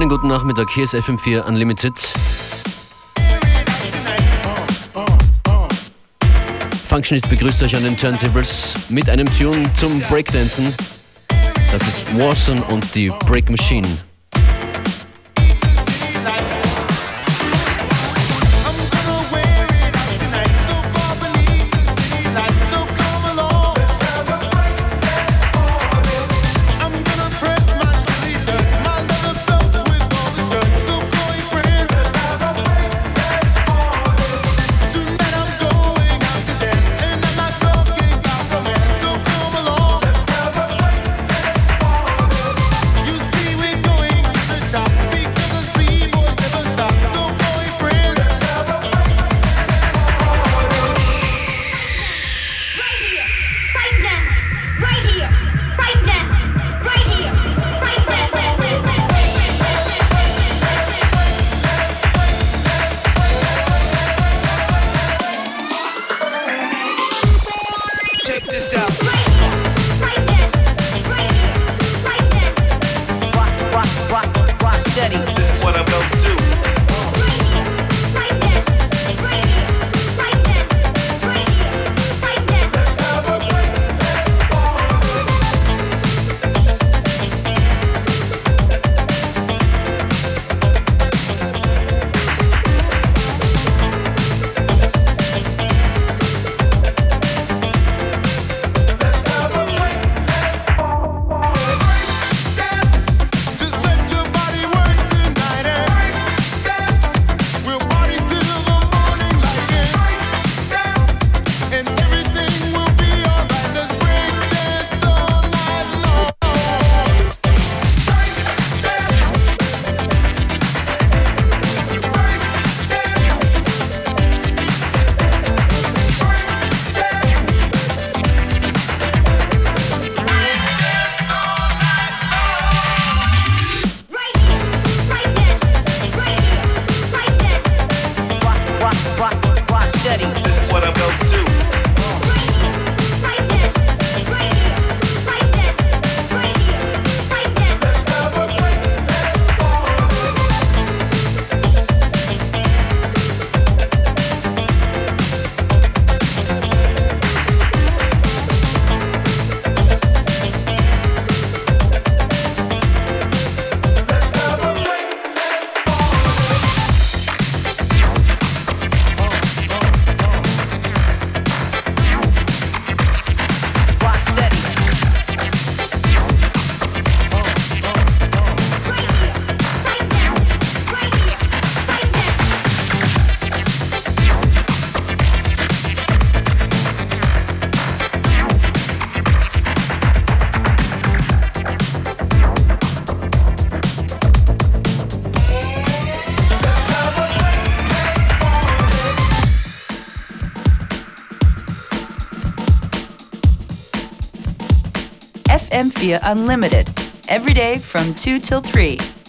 Schönen guten Nachmittag, hier ist FM4 Unlimited. Functionist begrüßt euch an den Turntables mit einem Tune zum Breakdancen. Das ist Warson und die Break Machine. FM4 Unlimited, every day from 2 till 3.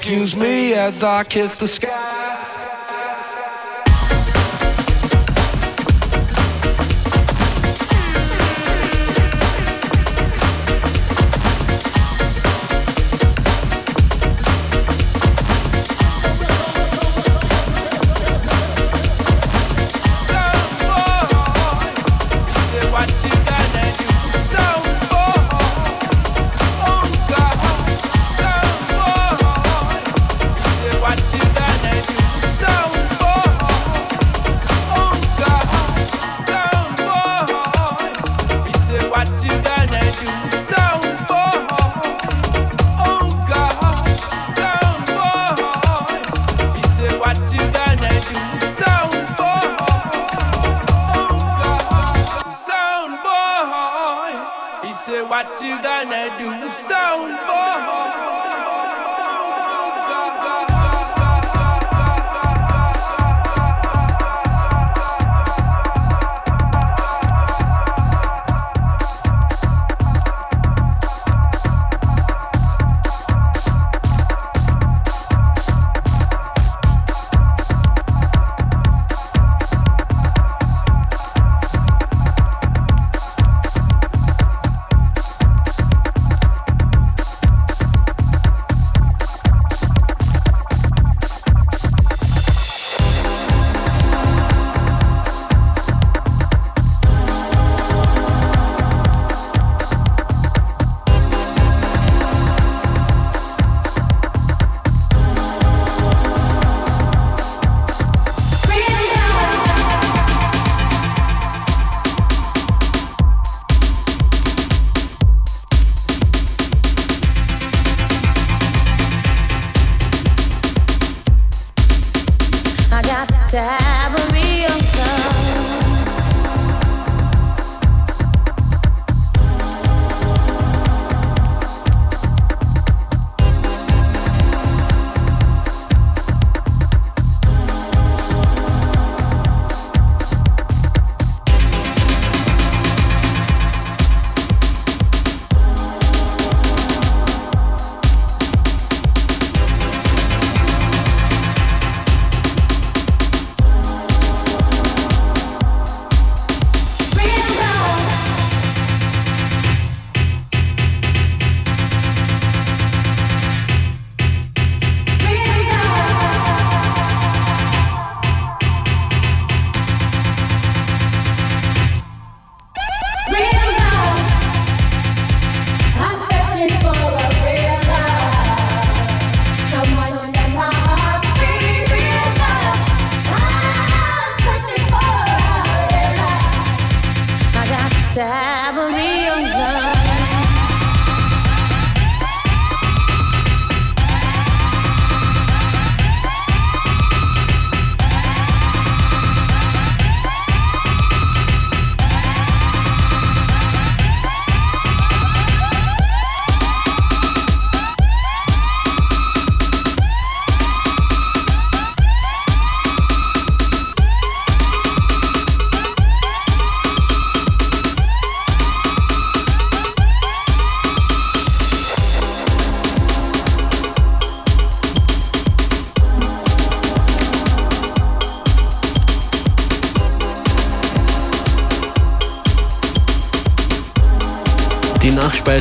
Excuse me as I kiss the sky.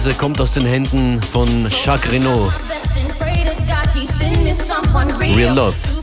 Speise kommt aus den Händen von Jacques Renault. Real Love.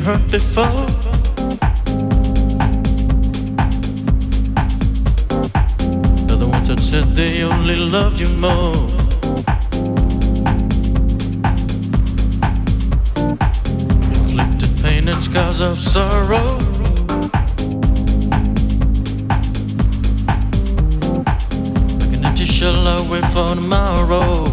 Hurt before. They're the ones that said they only loved you more. Inflicted pain and scars of sorrow. Like an empty shell, I wait for tomorrow.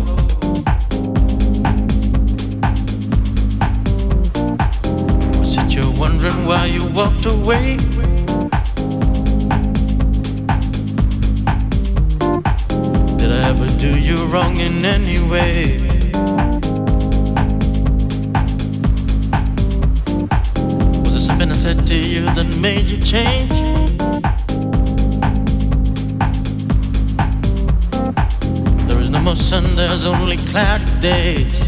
Walked away. Did I ever do you wrong in any way? Was there something I said to you that made you change? There is no more sun, there's only cloudy days.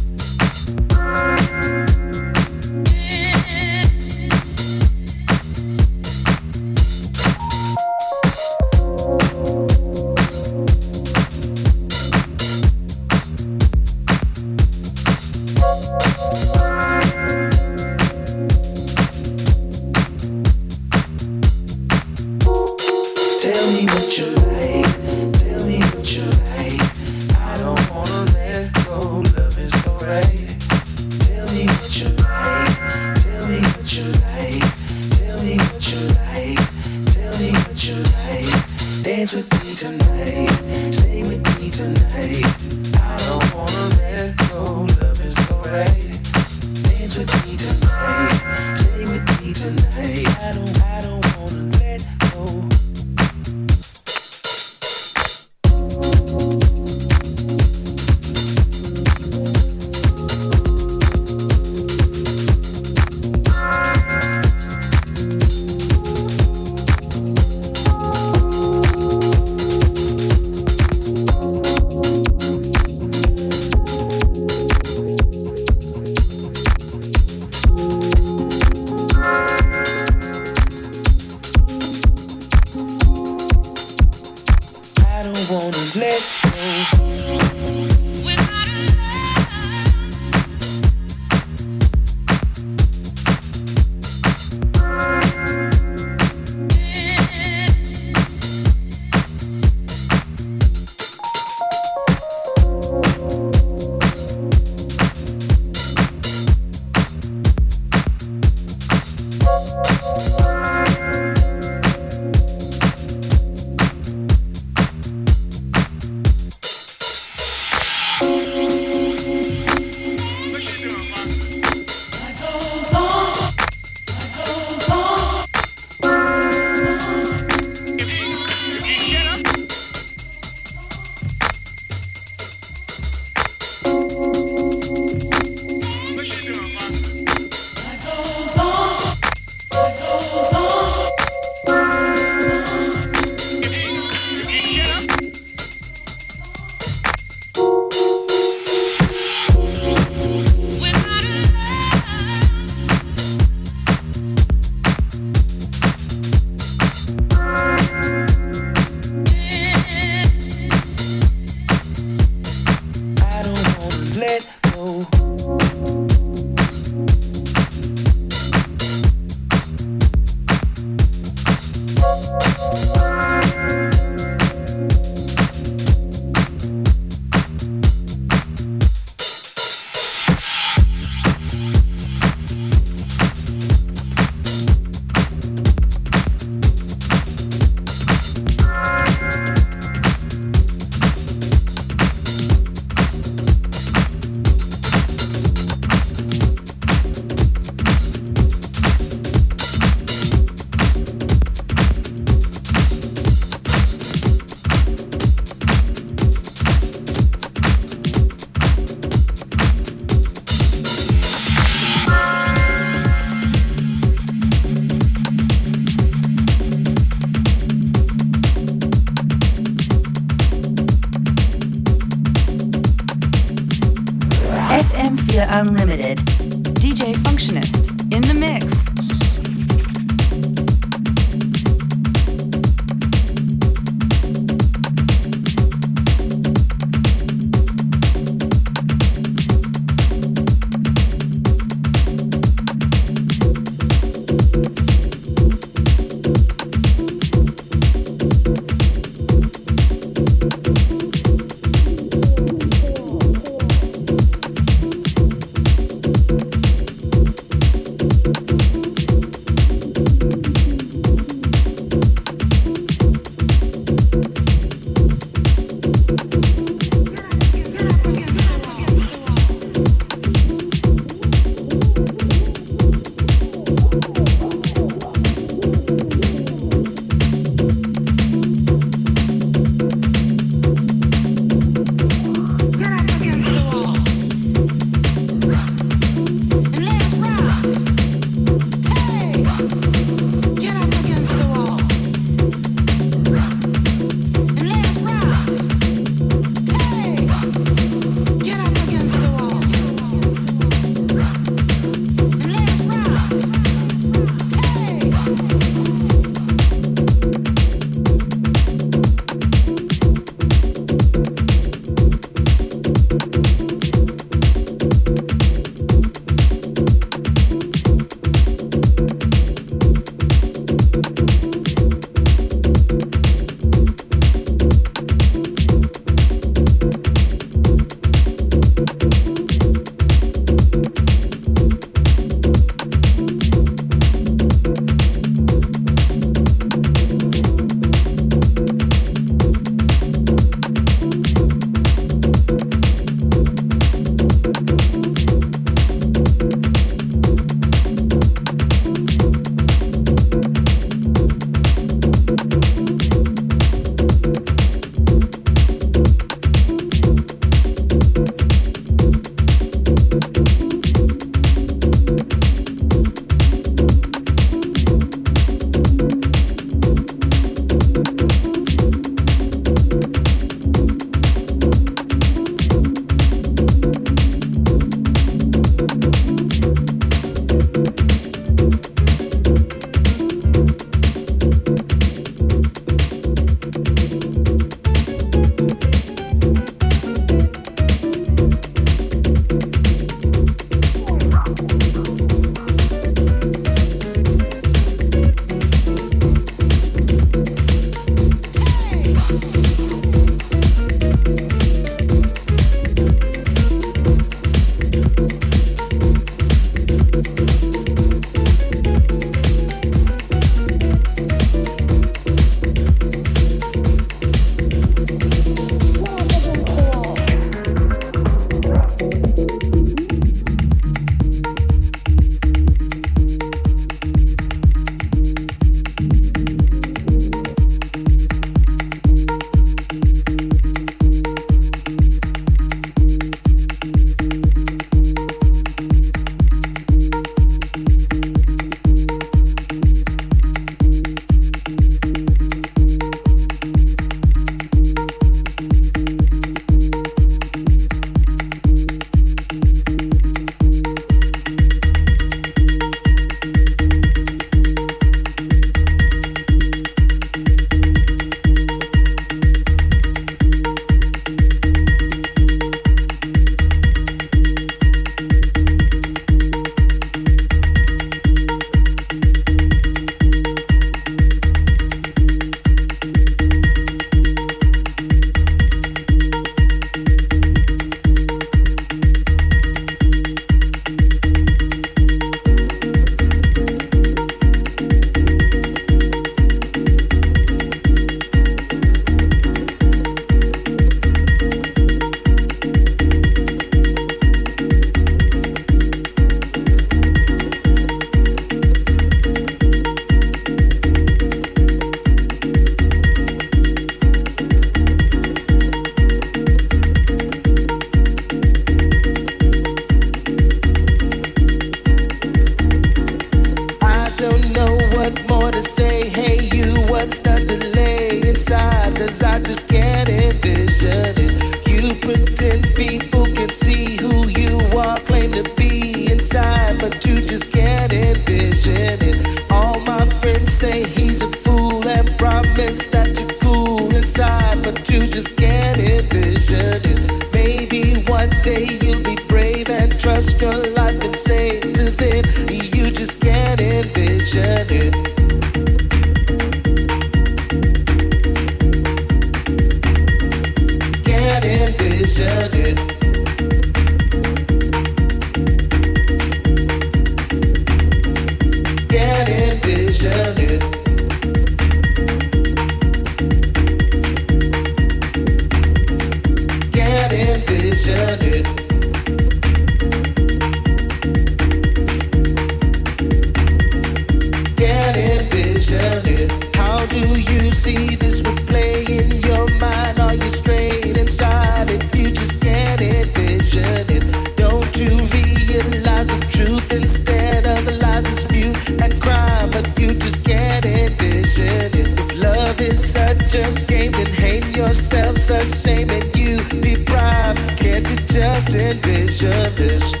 such a game and hate yourself, such shame and you deprive. Can't you just envision this?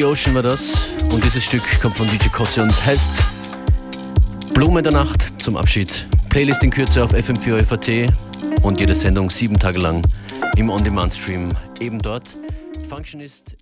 The Ocean war das. Und dieses Stück kommt von DJ Kotze und heißt Blume der Nacht zum Abschied. Playlist in Kürze auf FM4 FAT und jede Sendung sieben Tage lang im On-Demand-Stream eben dort. Functionist.